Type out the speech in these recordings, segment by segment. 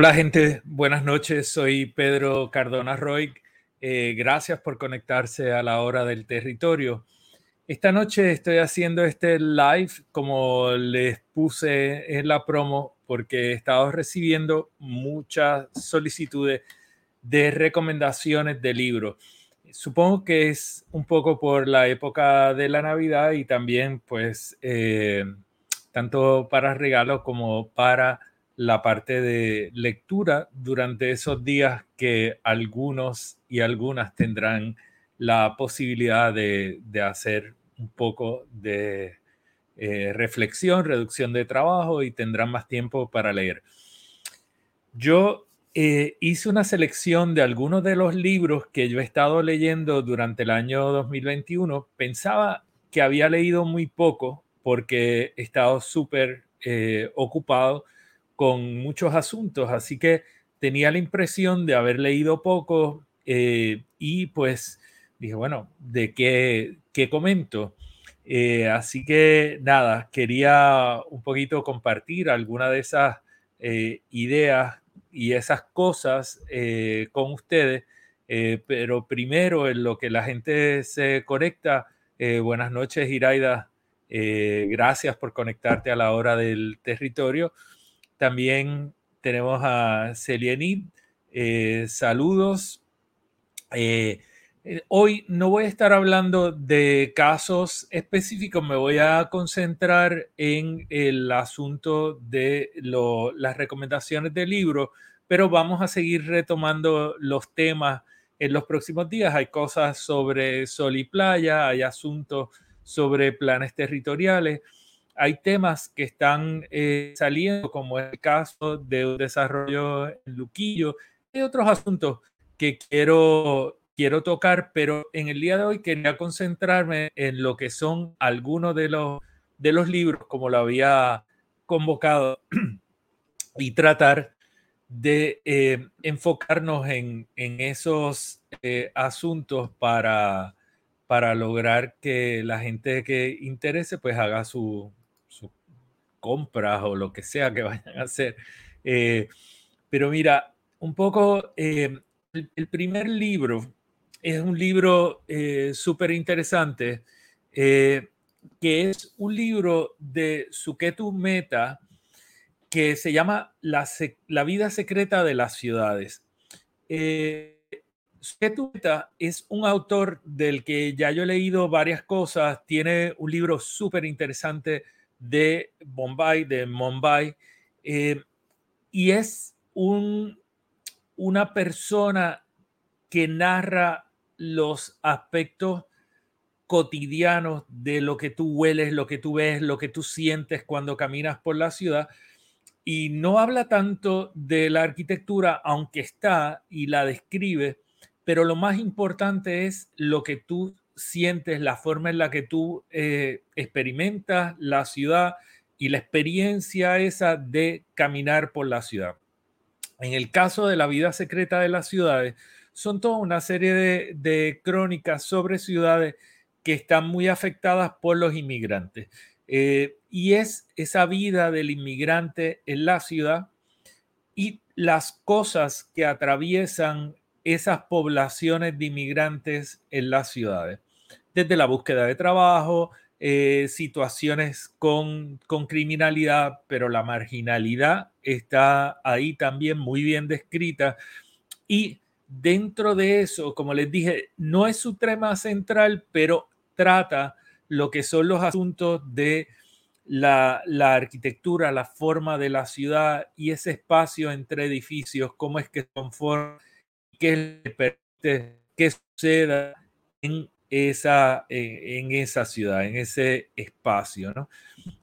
Hola gente, buenas noches, soy Pedro Cardona Roy. Eh, gracias por conectarse a la hora del territorio. Esta noche estoy haciendo este live como les puse en la promo porque he estado recibiendo muchas solicitudes de recomendaciones de libros. Supongo que es un poco por la época de la Navidad y también pues eh, tanto para regalos como para la parte de lectura durante esos días que algunos y algunas tendrán la posibilidad de, hacer un poco de eh, reflexión, reducción de trabajo y tendrán más tiempo para leer. Yo eh, hice una selección de algunos de los libros que yo he estado leyendo durante el año 2021. Pensaba que había leído muy poco porque he estado súper eh, ocupado con muchos asuntos, así que tenía la impresión de haber leído poco eh, y pues dije, bueno, ¿de qué, qué comento? Eh, así que nada, quería un poquito compartir alguna de esas eh, ideas y esas cosas con ustedes, pero primero en lo que la gente se conecta, buenas noches Iraida, gracias por conectarte a la hora del territorio. También tenemos a Celienid. Eh, saludos. Eh, eh, hoy no voy a estar hablando de casos específicos, me voy a concentrar en el asunto de las recomendaciones del libro, pero vamos a seguir retomando los temas en los próximos días. Hay cosas sobre sol y playa, hay asuntos sobre planes territoriales hay temas que están eh, saliendo, como el caso de un desarrollo en Luquillo. Hay otros asuntos que quiero, quiero tocar, pero en el día de hoy quería concentrarme en lo que son algunos de los, de los libros, como lo había convocado, y tratar de eh, enfocarnos en, esos eh, asuntos para, para lograr que la gente que interese pues haga su, compras o lo que sea que vayan a hacer. Eh, pero mira, un poco, eh, el, primer libro es un libro eh, súper interesante, que es un libro de Suketu Meta, que se llama La, la vida secreta de las ciudades. Suketu Meta es un autor del que ya yo he leído varias cosas, tiene un libro súper interesante de Bombay, de Mumbai, eh, y es un, una persona que narra los aspectos cotidianos de lo que tú hueles, lo que tú ves, lo que tú sientes cuando caminas por la ciudad. Y no habla tanto de la arquitectura, aunque está y la describe, pero lo más importante es lo que tú sientes, la forma en la que tú eh, experimentas la ciudad y la experiencia esa de caminar por la ciudad. En el caso de la vida secreta de las ciudades, son toda una serie de, crónicas sobre ciudades que están muy afectadas por los inmigrantes. Eh, y es esa vida del inmigrante en la ciudad y las cosas que atraviesan esas poblaciones de inmigrantes en las ciudades desde la búsqueda de trabajo, eh, situaciones con, con criminalidad, pero la marginalidad está ahí también muy bien descrita. Y dentro de eso, como les dije, no es su tema central, pero trata lo que son los asuntos de la, arquitectura, la forma de la ciudad y ese espacio entre edificios, cómo es que se qué permite que suceda en esa, eh, en esa ciudad, en ese espacio. ¿no?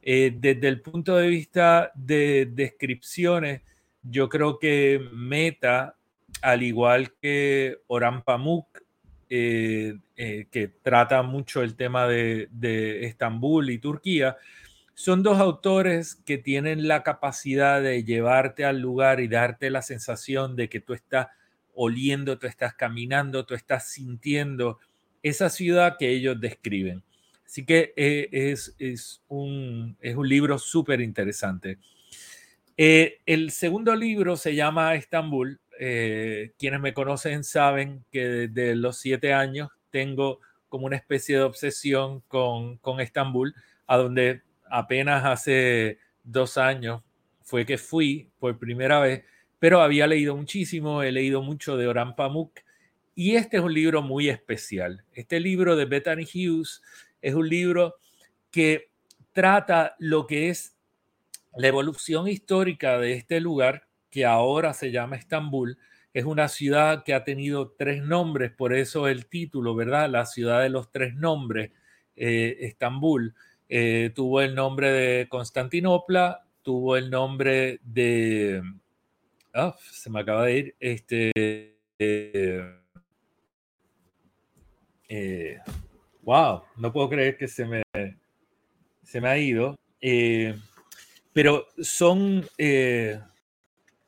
Eh, desde el punto de vista de descripciones, yo creo que Meta, al igual que Oran Pamuk, eh, que trata mucho el tema de, de Estambul y Turquía, son dos autores que tienen la capacidad de llevarte al lugar y darte la sensación de que tú estás oliendo, tú estás caminando, tú estás sintiendo esa ciudad que ellos describen. Así que eh, es, es, un, es, un, libro súper interesante. Eh, el segundo libro se llama Estambul. Eh, quienes me conocen saben que desde los siete años tengo como una especie de obsesión con, con Estambul, a donde apenas hace dos años fue que fui por primera vez, pero había leído muchísimo, he leído mucho de Oran Pamuk y este es un libro muy especial. Este libro de Bethany Hughes es un libro que trata lo que es la evolución histórica de este lugar que ahora se llama Estambul. Es una ciudad que ha tenido tres nombres, por eso el título, ¿verdad? La ciudad de los tres nombres, eh, Estambul. Eh, tuvo el nombre de Constantinopla, tuvo el nombre de... Ah, se me acaba de ir. Este... Eh, wow, no puedo creer que se me, se me ha ido. Eh, pero son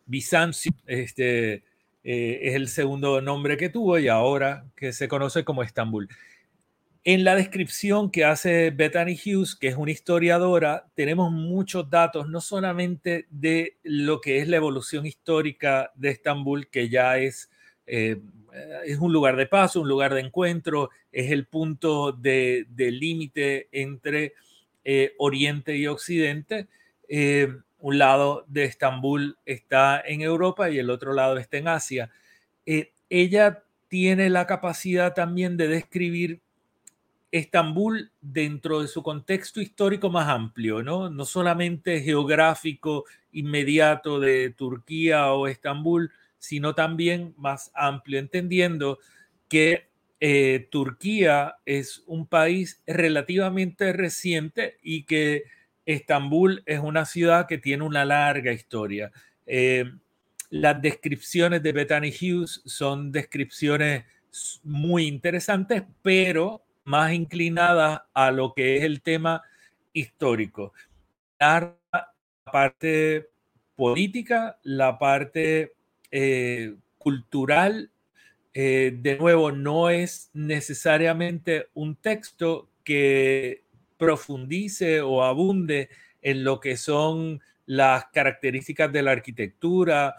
Bizancio, este, es el segundo nombre que tuvo y ahora que se conoce como Estambul. En la descripción que hace Bethany Hughes, que es una historiadora, tenemos muchos datos, no solamente de lo que es la evolución histórica de Estambul, que ya es, eh, es un lugar de paso, un lugar de encuentro, es el punto de, límite entre eh, Oriente y Occidente. Eh, un lado de Estambul está en Europa y el otro lado está en Asia. ella tiene la capacidad también de describir Estambul dentro de su contexto histórico más amplio, ¿no? No solamente geográfico inmediato de Turquía o Estambul, sino también más amplio, entendiendo que eh, Turquía es un país relativamente reciente y que Estambul es una ciudad que tiene una larga historia. Eh, las descripciones de Bethany Hughes son descripciones muy interesantes, pero más inclinada a lo que es el tema histórico. La parte política, la parte eh, cultural, eh, de nuevo, no es necesariamente un texto que profundice o abunde en lo que son las características de la arquitectura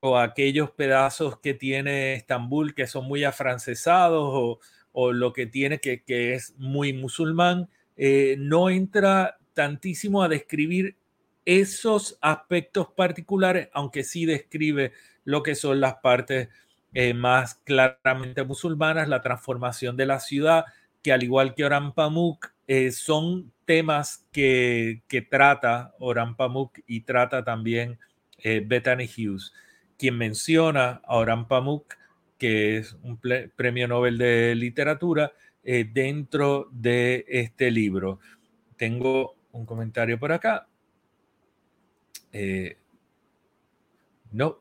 o aquellos pedazos que tiene Estambul que son muy afrancesados o, lo que tiene que, que es muy musulmán, eh, no entra tantísimo a describir esos aspectos particulares, aunque sí describe lo que son las partes eh, más claramente musulmanas, la transformación de la ciudad, que al igual que Oran Pamuk, eh, son temas que, que, trata Oran Pamuk y trata también Bethany Hughes, quien menciona a Oran Pamuk que es un premio Nobel de literatura, eh, dentro de este libro. Tengo un comentario por acá. Eh, no.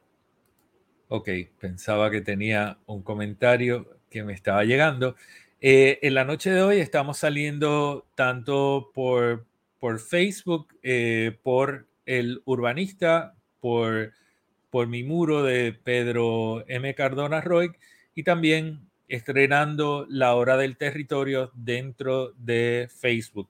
Ok, pensaba que tenía un comentario que me estaba llegando. Eh, en la noche de hoy estamos saliendo tanto por, por Facebook, por el urbanista, por por mi muro de Pedro M. Cardona Roy y también estrenando La Hora del Territorio dentro de Facebook.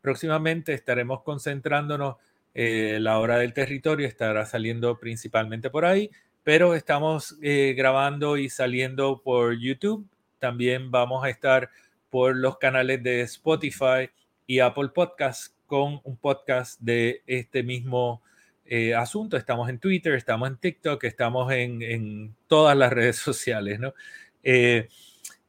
Próximamente estaremos concentrándonos, eh, La Hora del Territorio estará saliendo principalmente por ahí, pero estamos eh, grabando y saliendo por YouTube. También vamos a estar por los canales de Spotify y Apple Podcast con un podcast de este mismo eh, asunto. Estamos en Twitter, estamos en TikTok, estamos en, todas las redes sociales. Eh,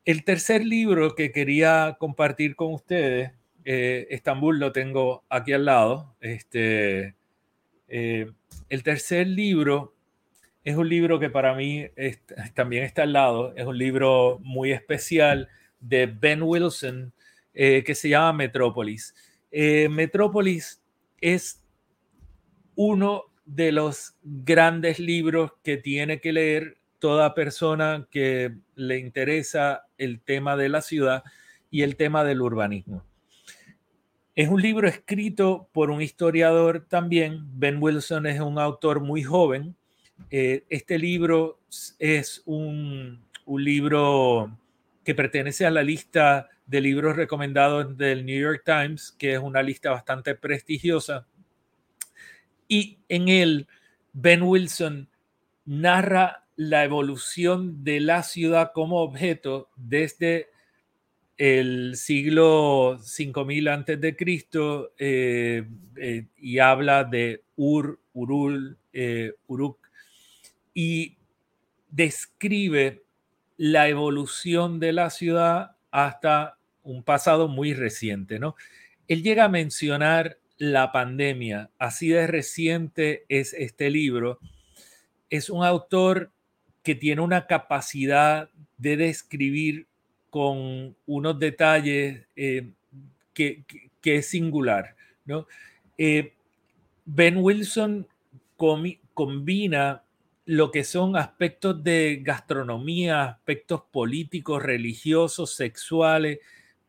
el tercer libro que quería compartir con ustedes, Estambul lo tengo aquí al lado. Este, el tercer libro es un libro que para mí también está al lado. Es un libro muy especial de Ben Wilson que se llama Metrópolis. Metrópolis es uno de los grandes libros que tiene que leer toda persona que le interesa el tema de la ciudad y el tema del urbanismo. Es un libro escrito por un historiador también. Ben Wilson es un autor muy joven. Eh, este libro es un, libro que pertenece a la lista de libros recomendados del New York Times, que es una lista bastante prestigiosa. Y en él Ben Wilson narra la evolución de la ciudad como objeto desde el siglo 5000 antes de Cristo eh, eh, y habla de Ur, Uruk y describe la evolución de la ciudad hasta un pasado muy reciente, ¿no? Él llega a mencionar la pandemia, así de reciente es este libro, es un autor que tiene una capacidad de describir con unos detalles eh, que, es singular. ¿no? Eh, ben Wilson combina lo que son aspectos de gastronomía, aspectos políticos, religiosos, sexuales,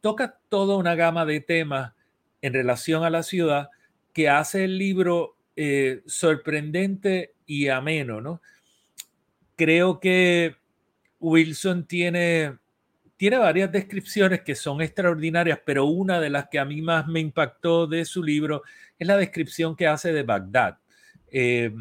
toca toda una gama de temas en relación a la ciudad que hace el libro eh, sorprendente y ameno, ¿no? Creo que Wilson tiene, tiene varias descripciones que son extraordinarias, pero una de las que a mí más me impactó de su libro es la descripción que hace de Bagdad. Eh,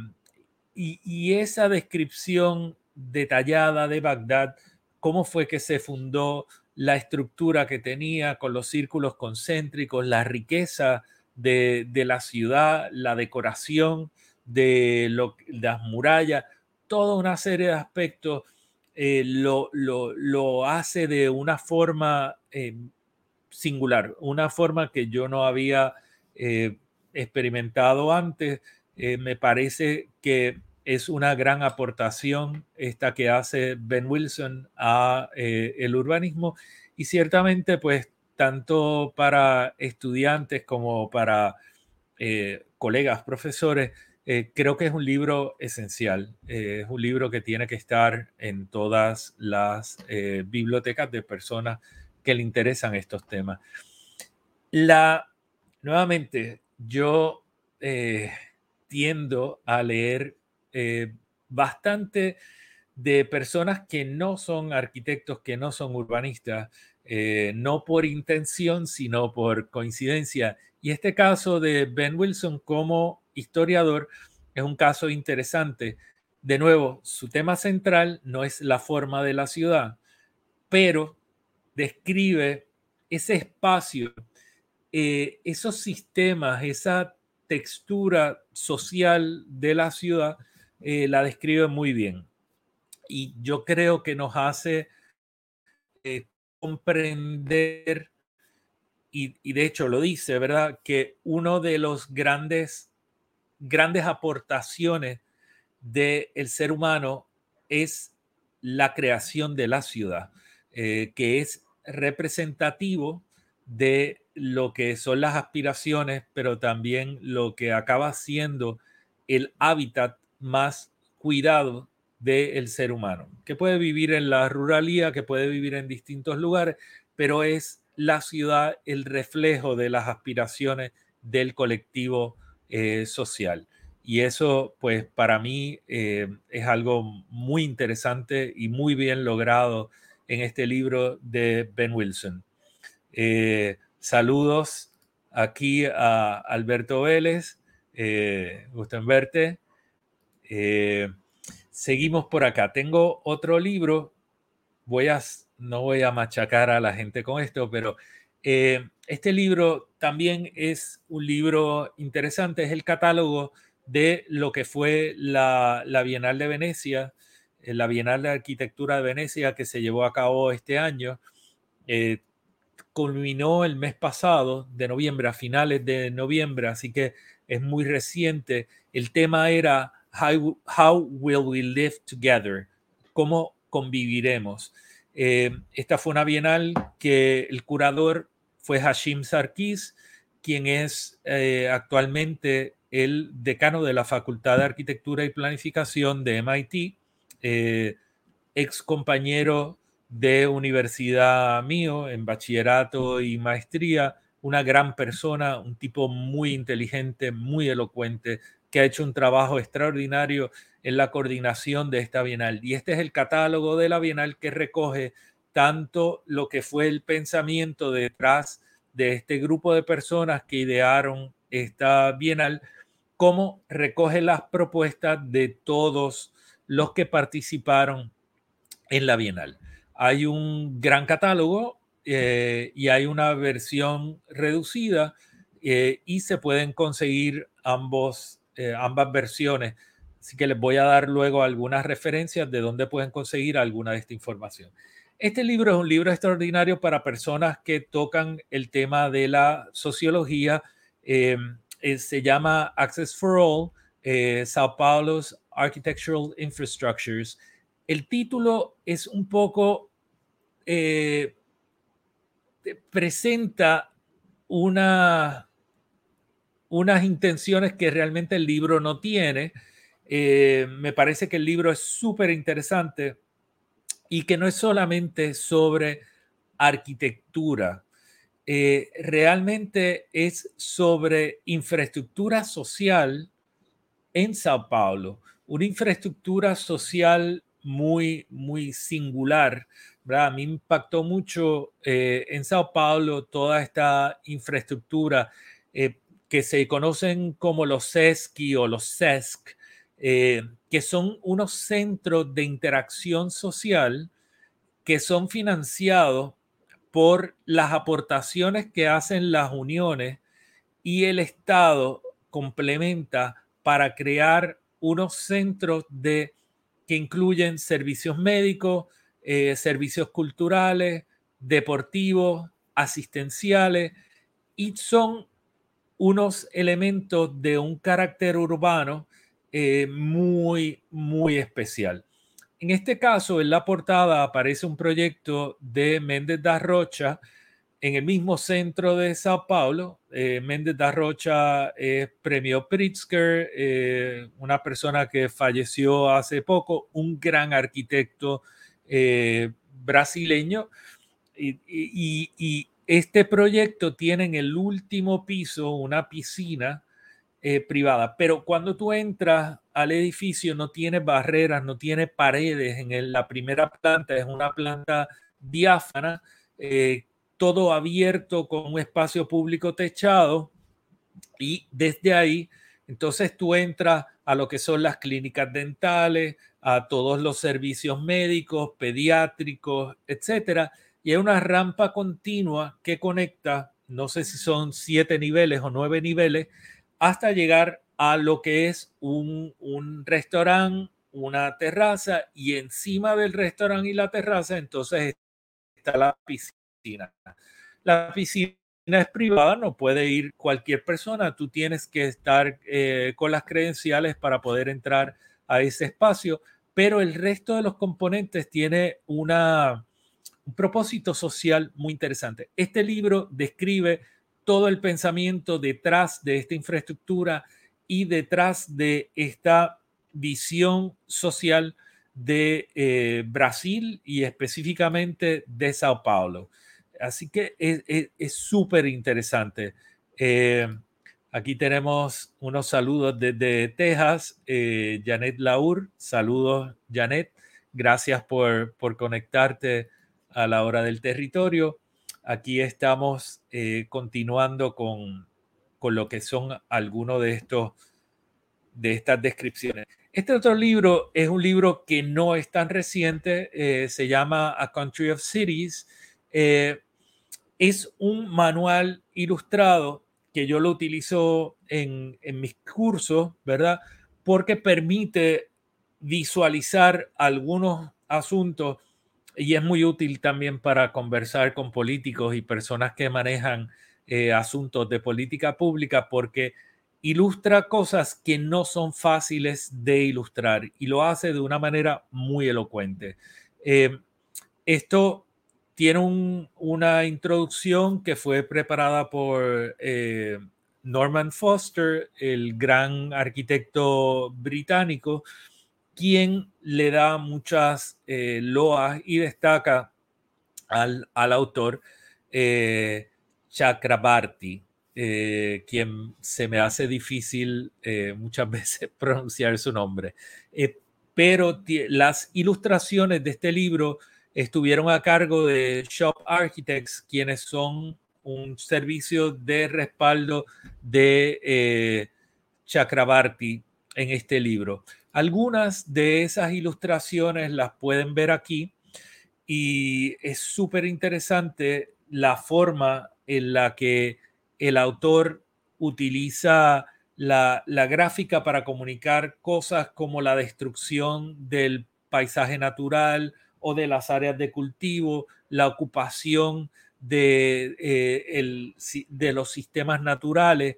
y, esa descripción detallada de Bagdad, cómo fue que se fundó, la estructura que tenía con los círculos concéntricos, la riqueza de, la ciudad, la decoración de las murallas, toda una serie de aspectos eh, lo, hace de una forma eh, singular, una forma que yo no había eh, experimentado antes. Me parece que es una gran aportación esta que hace Ben Wilson a eh, el urbanismo y ciertamente pues tanto para estudiantes como para eh, colegas, profesores, eh, creo que es un libro esencial, es un libro que tiene que estar en todas las bibliotecas de personas que le interesan estos temas. La, nuevamente, yo tiendo a leer eh, bastante de personas que no son arquitectos, que no son urbanistas, eh, no por intención, sino por coincidencia. Y este caso de Ben Wilson como historiador es un caso interesante. De nuevo, su tema central no es la forma de la ciudad, pero describe ese espacio, eh, esos sistemas, esa textura social de la ciudad eh, la describe muy bien. Y yo creo que nos hace eh, comprender, y, de hecho lo dice, ¿verdad? Que uno de los grandes, grandes aportaciones del ser humano es la creación de la ciudad, eh, que es representativo de lo que son las aspiraciones, pero también lo que acaba siendo el hábitat más cuidado del ser humano, que puede vivir en la ruralía, que puede vivir en distintos lugares, pero es la ciudad el reflejo de las aspiraciones del colectivo eh, social. Y eso, pues, para mí eh, es algo muy interesante y muy bien logrado en este libro de Ben Wilson. Eh, saludos aquí a Alberto Vélez, gusto en verte. Eh, seguimos por acá. Tengo otro libro. No voy a machacar a la gente con esto, pero eh, este libro también es un libro interesante, es el catálogo de lo que fue la, Bienal de Venecia, eh, la Bienal de Arquitectura de Venecia que se llevó a cabo este año. Culminó el mes pasado, de noviembre, a finales de noviembre, así que es muy reciente. El tema era How, how Will We Live Together? ¿Cómo conviviremos? Eh, esta fue una bienal que el curador fue Hashim Sarkis, quien es eh, actualmente el decano de la Facultad de Arquitectura y Planificación de MIT, eh, ex compañero de universidad mío en bachillerato y maestría, una gran persona, un tipo muy inteligente, muy elocuente, que ha hecho un trabajo extraordinario en la coordinación de esta bienal. Y este es el catálogo de la bienal que recoge tanto lo que fue el pensamiento detrás de este grupo de personas que idearon esta bienal, como recoge las propuestas de todos los que participaron en la bienal. Hay un gran catálogo eh, y hay una versión reducida eh, y se pueden conseguir ambos, eh, ambas versiones. Así que les voy a dar luego algunas referencias de dónde pueden conseguir alguna de esta información. Este libro es un libro extraordinario para personas que tocan el tema de la sociología. Em, se llama Access for All, Sao Paulo's Architectural Infrastructures. El título es un poco, eh, presenta una, unas intenciones que realmente el libro no tiene. me parece que el libro es súper interesante y que no es solamente sobre arquitectura, eh, realmente es sobre infraestructura social en Sao Paulo, una infraestructura social muy, muy singular. ¿verdad? A mí me impactó mucho eh, en Sao Paulo toda esta infraestructura eh, que se conocen como los SESCI o los SESC, que son unos centros de interacción social que son financiados por las aportaciones que hacen las uniones y el Estado complementa para crear unos centros de que incluyen servicios médicos, eh, servicios culturales, deportivos, asistenciales y son unos elementos de un carácter urbano eh, muy, muy especial. En este caso, en la portada aparece un proyecto de Méndez da Rocha en el mismo centro de Sao Paulo. Eh, Méndez da Rocha es premio Pritzker, eh, una persona que falleció hace poco, un gran arquitecto brasileño. y, este proyecto tiene en el último piso una piscina eh, privada. Pero cuando tú entras al edificio no tiene barreras, no tiene paredes. En la primera planta es una planta diáfana, eh, todo abierto con un espacio público techado y desde ahí entonces tú entras a lo que son las clínicas dentales, a todos los servicios médicos, pediátricos, etcétera, y hay una rampa continua que conecta, no sé si son siete niveles o nueve niveles, hasta llegar a lo que es un, restaurante, una terraza y encima del restaurante y la terraza entonces está la La piscina es privada, no puede ir cualquier persona, tú tienes que estar eh, con las credenciales para poder entrar a ese espacio, pero el resto de los componentes tiene un propósito social muy interesante. Este libro describe todo el pensamiento detrás de esta infraestructura y detrás de esta visión social de eh, Brasil y específicamente de Sao Paulo. Así que es súper interesante. Eh, aquí tenemos unos saludos desde Texas. Eh, Janet Laur, saludos Janet. Gracias por, por conectarte a la hora del territorio. Aquí estamos eh, continuando con, lo que son algunos de estos de estas descripciones. Este otro libro es un libro que no es tan reciente, se llama A Country of Cities. Es un manual ilustrado que yo lo utilizo en, en mis cursos, ¿verdad? Porque permite visualizar algunos asuntos y es muy útil también para conversar con políticos y personas que manejan eh, asuntos de política pública porque ilustra cosas que no son fáciles de ilustrar y lo hace de una manera muy elocuente. Eh, esto tiene una introducción que fue preparada por eh, Norman Foster, el gran arquitecto británico, quien le da muchas eh, loas y destaca al, autor eh, Chakrabarti, eh, quien se me hace difícil muchas veces pronunciar su nombre. pero las ilustraciones de este libro estuvieron a cargo de Shop Architects, quienes son un servicio de respaldo de Chakrabarti en este libro. Algunas de esas ilustraciones las pueden ver aquí y es súper interesante la forma en la que el autor utiliza la, gráfica para comunicar cosas como la destrucción del paisaje natural o de las áreas de cultivo, la ocupación de, eh, de los sistemas naturales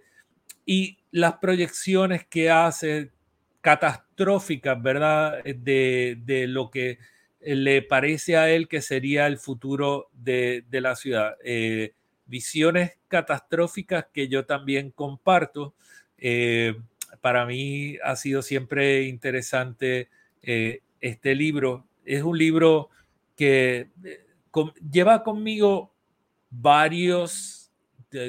y las proyecciones que hace catastróficas, ¿verdad? De, de, lo que le parece a él que sería el futuro de, la ciudad. Eh, visiones catastróficas que yo también comparto. Eh, para mí ha sido siempre interesante eh, este libro. Es un libro que lleva conmigo varios,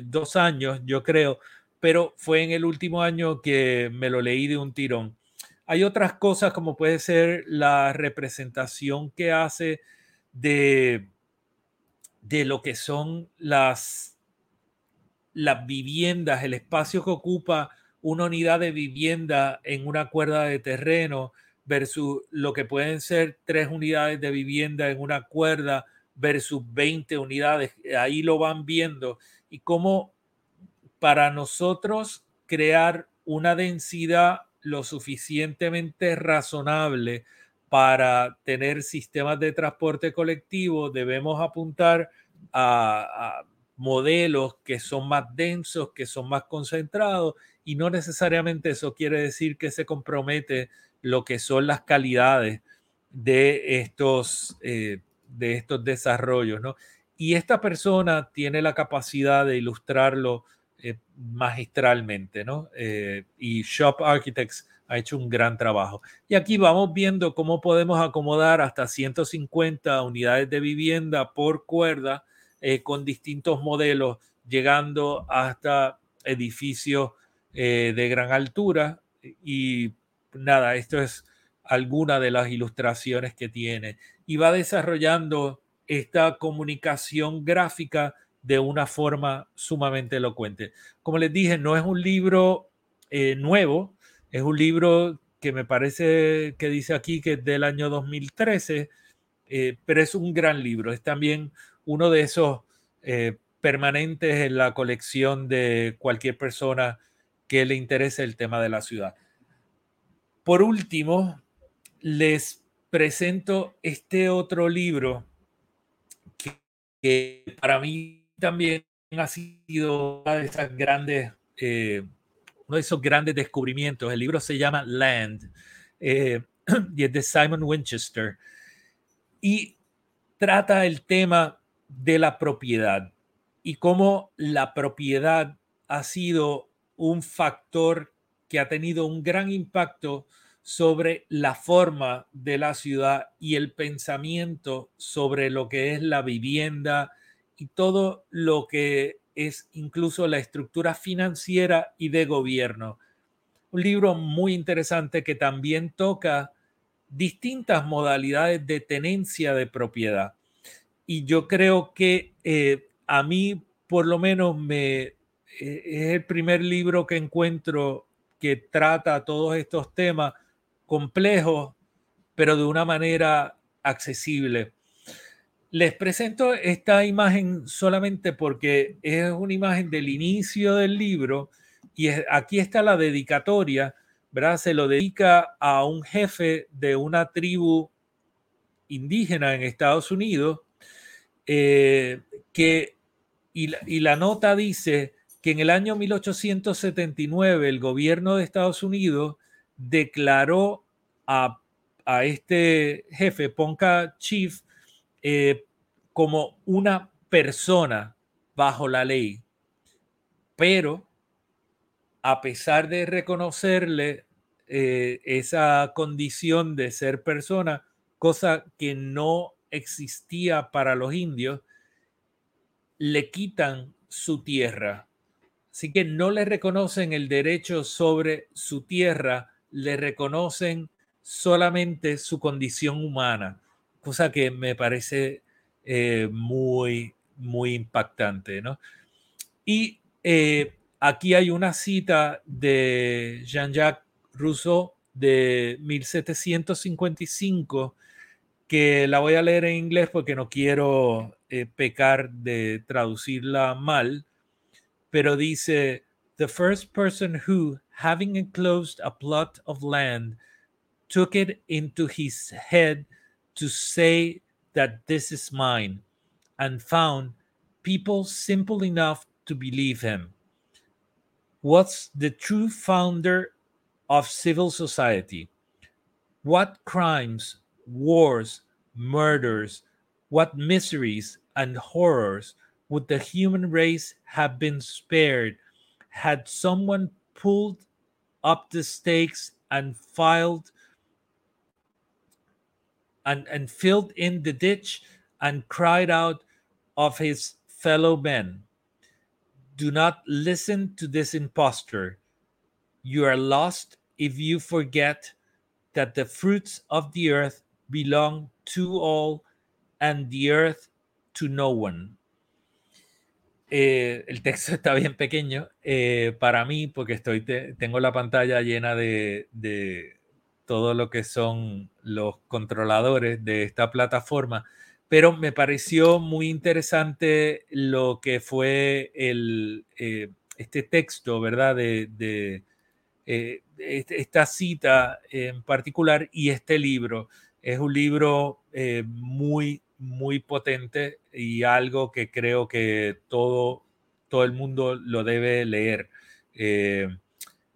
dos años, yo creo, pero fue en el último año que me lo leí de un tirón. Hay otras cosas como puede ser la representación que hace de, de lo que son las, las viviendas, el espacio que ocupa una unidad de vivienda en una cuerda de terreno versus lo que pueden ser tres unidades de vivienda en una cuerda versus 20 unidades. Ahí lo van viendo y cómo para nosotros crear una densidad lo suficientemente razonable para tener sistemas de transporte colectivo, debemos apuntar a, modelos que son más densos, que son más concentrados, y no necesariamente eso quiere decir que se compromete lo que son las calidades de estos, eh, de estos desarrollos. ¿no? Y esta persona tiene la capacidad de ilustrarlo eh, magistralmente, ¿no? Eh, y Shop Architects ha hecho un gran trabajo. Y aquí vamos viendo cómo podemos acomodar hasta 150 unidades de vivienda por cuerda con distintos modelos, llegando hasta edificios de gran altura. Y nada, esto es alguna de las ilustraciones que tiene. Y va desarrollando esta comunicación gráfica de una forma sumamente elocuente. Como les dije, no es un libro eh, nuevo, es un libro que me parece que dice aquí que es del año 2013, eh, pero es un gran libro. Es también uno de esos eh, permanentes en la colección de cualquier persona que le interese el tema de la ciudad. Por último, les presento este otro libro que para mí también ha sido de esas grandes, eh, uno de esos grandes descubrimientos. El libro se llama Land eh, y es de Simon Winchester y trata el tema de la propiedad y cómo la propiedad ha sido un factor que ha tenido un gran impacto sobre la forma de la ciudad y el pensamiento sobre lo que es la vivienda, y todo lo que es incluso la estructura financiera y de gobierno. Un libro muy interesante que también toca distintas modalidades de tenencia de propiedad. Y yo creo que eh, a mí, por lo menos, me, eh, es el primer libro que encuentro que trata todos estos temas complejos, pero de una manera accesible. Les presento esta imagen solamente porque es una imagen del inicio del libro y aquí está la dedicatoria, ¿verdad? Se lo dedica a un jefe de una tribu indígena en Estados Unidos eh, que, y y la nota dice que en el año 1879 el gobierno de Estados Unidos declaró a, este jefe, Ponca Chief, eh, como una persona bajo la ley. Pero a pesar de reconocerle eh, esa condición de ser persona, cosa que no existía para los indios, le quitan su tierra. Así que no le reconocen el derecho sobre su tierra, le reconocen solamente su condición humana, cosa que me parece eh, muy, muy impactante. ¿no? Y eh, aquí hay una cita de Jean-Jacques Rousseau de 1755 que la voy a leer en inglés porque no quiero eh, pecar de traducirla mal, pero dice, the first person who, having enclosed a plot of land, took it into his head to say that this is mine, and found people simple enough to believe him, was the true founder of civil society. What crimes, wars, murders, what miseries and horrors would the human race have been spared had someone pulled up the stakes and filed and, and filled in the ditch and cried out of his fellow men do not listen to this impostor. You are lost if you forget that the fruits of the earth belong to all and the earth to no one Eh, el texto está bien pequeño eh, para mí porque estoy tengo la pantalla llena de, todo lo que son los controladores de esta plataforma, pero me pareció muy interesante lo que fue el, eh, este texto, ¿verdad? De, este, esta cita en particular y este libro. Es un libro muy, muy potente y algo que creo que todo, todo el mundo lo debe leer. Eh,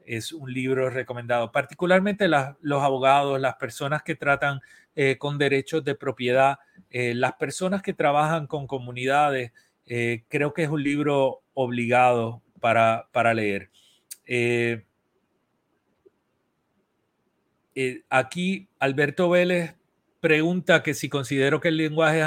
es un libro recomendado, particularmente los abogados, las personas que tratan eh, con derechos de propiedad, eh, las personas que trabajan con comunidades. creo que es un libro obligado para, para leer. aquí Alberto Vélez pregunta que si considero que el lenguaje es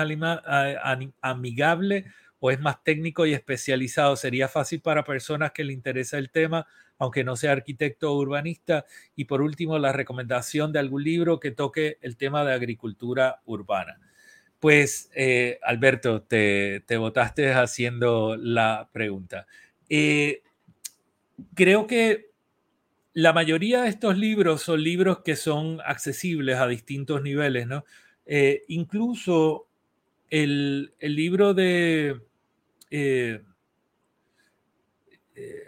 amigable o es más técnico y especializado. Sería fácil para personas que le interesa el tema, aunque no sea arquitecto o urbanista. Y por último, la recomendación de algún libro que toque el tema de agricultura urbana. Pues, eh, Alberto, te, te votaste haciendo la pregunta. Eh, creo que la mayoría de estos libros son libros que son accesibles a distintos niveles, ¿no? Eh, incluso el, libro de eh, eh,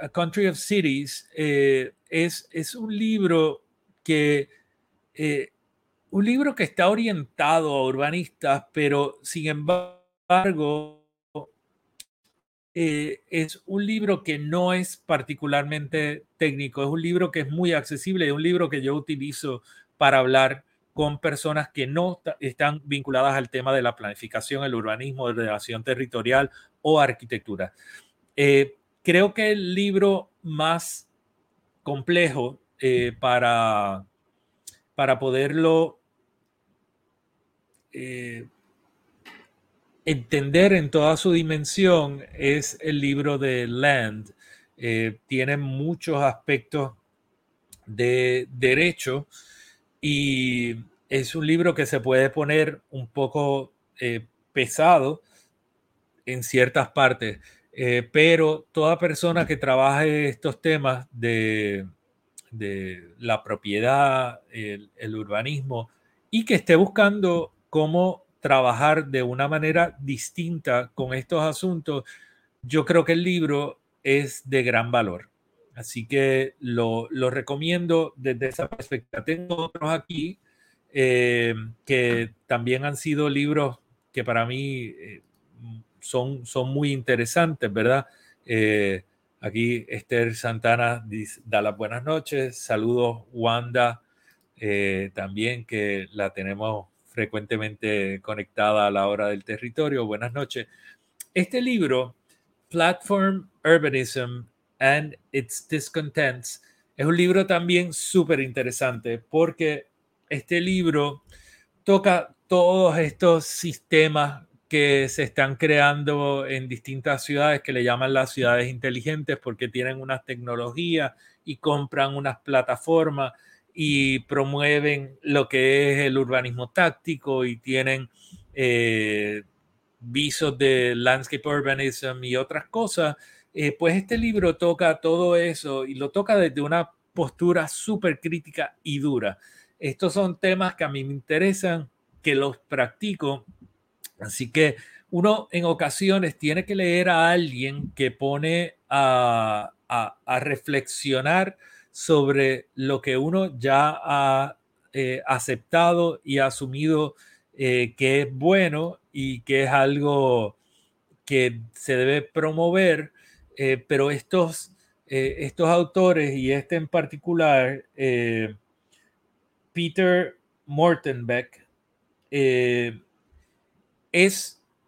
a, Country of Cities es, es, un libro que un libro que está orientado a urbanistas, pero sin embargo eh, es un libro que no es particularmente técnico, es un libro que es muy accesible, es un libro que yo utilizo para hablar con personas que no están vinculadas al tema de la planificación, el urbanismo, de relación territorial o arquitectura. Eh, creo que el libro más complejo eh, para, para poderlo entender en toda su dimensión es el libro de Land. Eh, tiene muchos aspectos de derecho y es un libro que se puede poner un poco eh, pesado en ciertas partes, eh, pero toda persona que trabaje estos temas de, la propiedad, el urbanismo y que esté buscando cómo trabajar de una manera distinta con estos asuntos, yo creo que el libro es de gran valor. Así que lo, recomiendo desde esa perspectiva. Tengo otros aquí eh, que también han sido libros que para mí eh, son, son muy interesantes, ¿verdad? Eh, aquí Esther Santana da las buenas noches. Saludos, Wanda, también que la tenemos frecuentemente conectada a la hora del territorio. Buenas noches. Este libro, Platform Urbanism and Its Discontents, es un libro también súper interesante porque este libro toca todos estos sistemas que se están creando en distintas ciudades que le llaman las ciudades inteligentes porque tienen unas tecnologías y compran unas plataformas y promueven lo que es el urbanismo táctico y tienen eh, visos de landscape urbanism y otras cosas, eh, pues este libro toca todo eso y lo toca desde una postura súper crítica y dura. Estos son temas que a mí me interesan, que los practico, así que uno en ocasiones tiene que leer a alguien que pone a, a reflexionar sobre lo que uno ya ha eh, aceptado y asumido eh, que es bueno y que es algo que se debe promover, eh, pero estos, estos autores y este en particular, Peter Mortenbeck, es,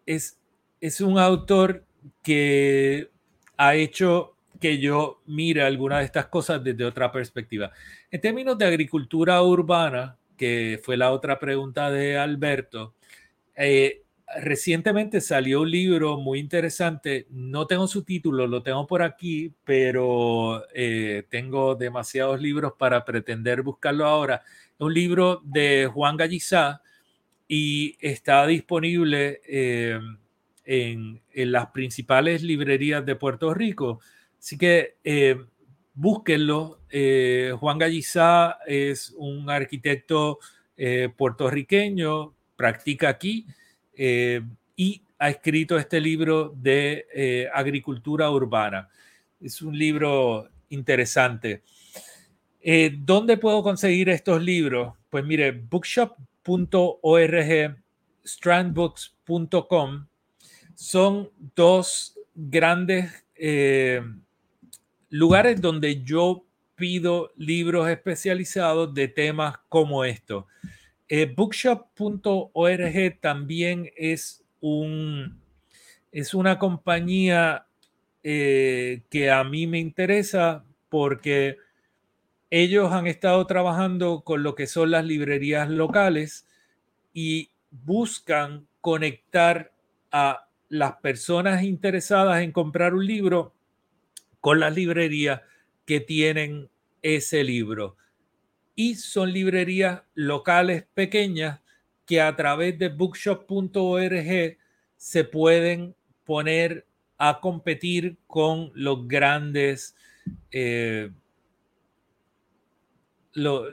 es, es un autor que ha hecho que yo mire alguna de estas cosas desde otra perspectiva. En términos de agricultura urbana, que fue la otra pregunta de Alberto, eh, recientemente salió un libro muy interesante, no tengo su título, lo tengo por aquí, pero eh, tengo demasiados libros para pretender buscarlo ahora. Un libro de Juan Gallizá y está disponible eh, en, en, las principales librerías de Puerto Rico. Así que eh, búsquenlo. Eh, Juan Gallizá es un arquitecto eh, puertorriqueño, practica aquí y ha escrito este libro de agricultura urbana. Es un libro interesante. ¿Dónde puedo conseguir estos libros? Pues mire, bookshop.org, strandbooks.com son dos grandes lugares donde yo pido libros especializados de temas como esto. Eh, bookshop.org también es, un, es una compañía eh, que a mí me interesa porque ellos han estado trabajando con lo que son las librerías locales y buscan conectar a las personas interesadas en comprar un libro con las librerías que tienen ese libro. Y son librerías locales pequeñas que a través de bookshop.org se pueden poner a competir con los grandes eh, las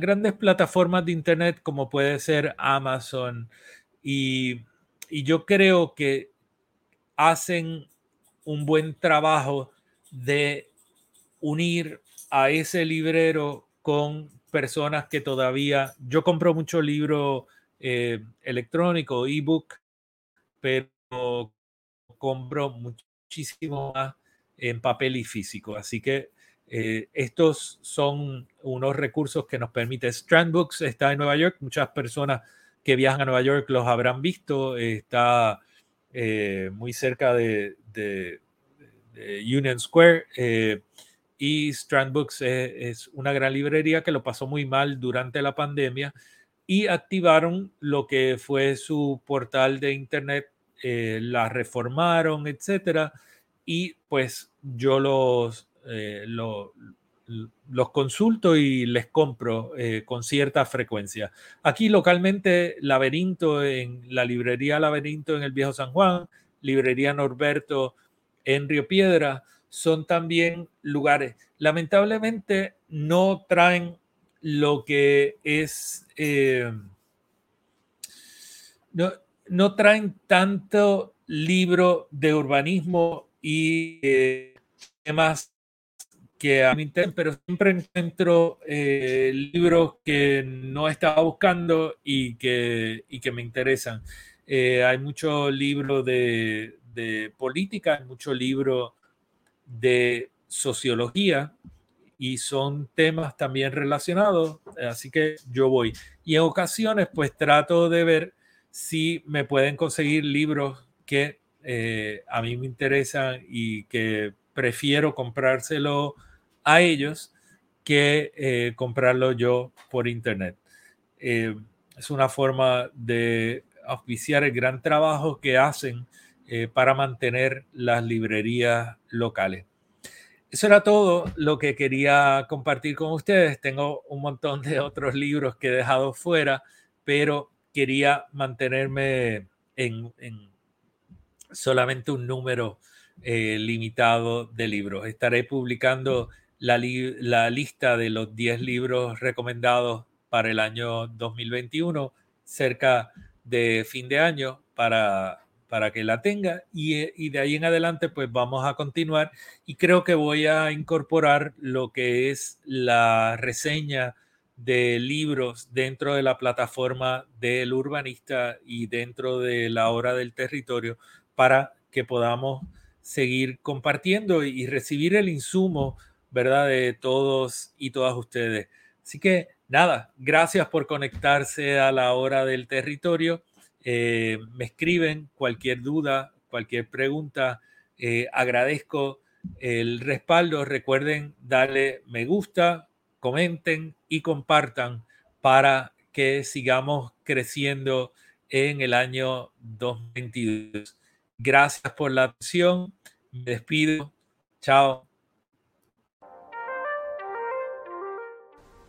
grandes plataformas de internet como puede ser Amazon y, y yo creo que hacen un buen trabajo de unir a ese librero con personas que todavía, yo compro mucho libro eh, electrónico, ebook, pero compro muchísimo más en papel y físico. Así que eh, estos son unos recursos que nos permite. Strandbooks está en Nueva York. Muchas personas que viajan a Nueva York los habrán visto. Está eh, muy cerca de, Union Square. Eh, y Strand Books es, una gran librería que lo pasó muy mal durante la pandemia y activaron lo que fue su portal de internet, eh, la reformaron, etcétera. Y pues yo los, los consulto y les compro con cierta frecuencia. Aquí localmente, Laberinto, en la librería Laberinto en el Viejo San Juan, librería Norberto en Río Piedra, son también lugares. Lamentablemente no traen lo que es eh, no, no traen tanto libro de urbanismo y eh, que a interesan, pero siempre encuentro eh, libros que no estaba buscando y que, y que me interesan. Eh, hay muchos libros de, de política, hay muchos libros de sociología y son temas también relacionados, así que yo voy. Y en ocasiones pues trato de ver si me pueden conseguir libros que eh, a mí me interesan y que prefiero comprárselo a ellos que eh, comprarlo yo por internet. Eh, es una forma de auspiciar el gran trabajo que hacen para mantener las librerías locales. Eso era todo lo que quería compartir con ustedes. Tengo un montón de otros libros que he dejado fuera, pero quería mantenerme en, solamente un número eh, limitado de libros. Estaré publicando la, la lista de los 10 libros recomendados para el año 2021 cerca de fin de año para para que la tenga eh, y, de ahí en adelante pues vamos a continuar y creo que voy a incorporar lo que es la reseña de libros dentro de la plataforma del urbanista y dentro de la hora del territorio para que podamos seguir compartiendo y recibir el insumo, ¿verdad? De todos y todas ustedes. Así que nada, gracias por conectarse a la hora del territorio eh, me escriben cualquier duda, cualquier pregunta. Eh, agradezco el respaldo. Recuerden darle me gusta, comenten y compartan para que sigamos creciendo en el año 2022. Gracias por la atención. Me despido. Chao.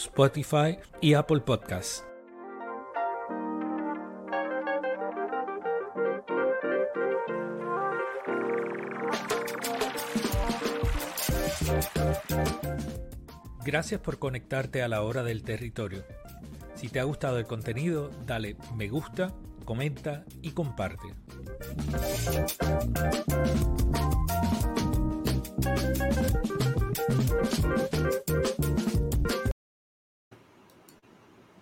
Spotify y Apple Podcasts. Gracias por conectarte a la hora del territorio. Si te ha gustado el contenido, dale me gusta, comenta y comparte.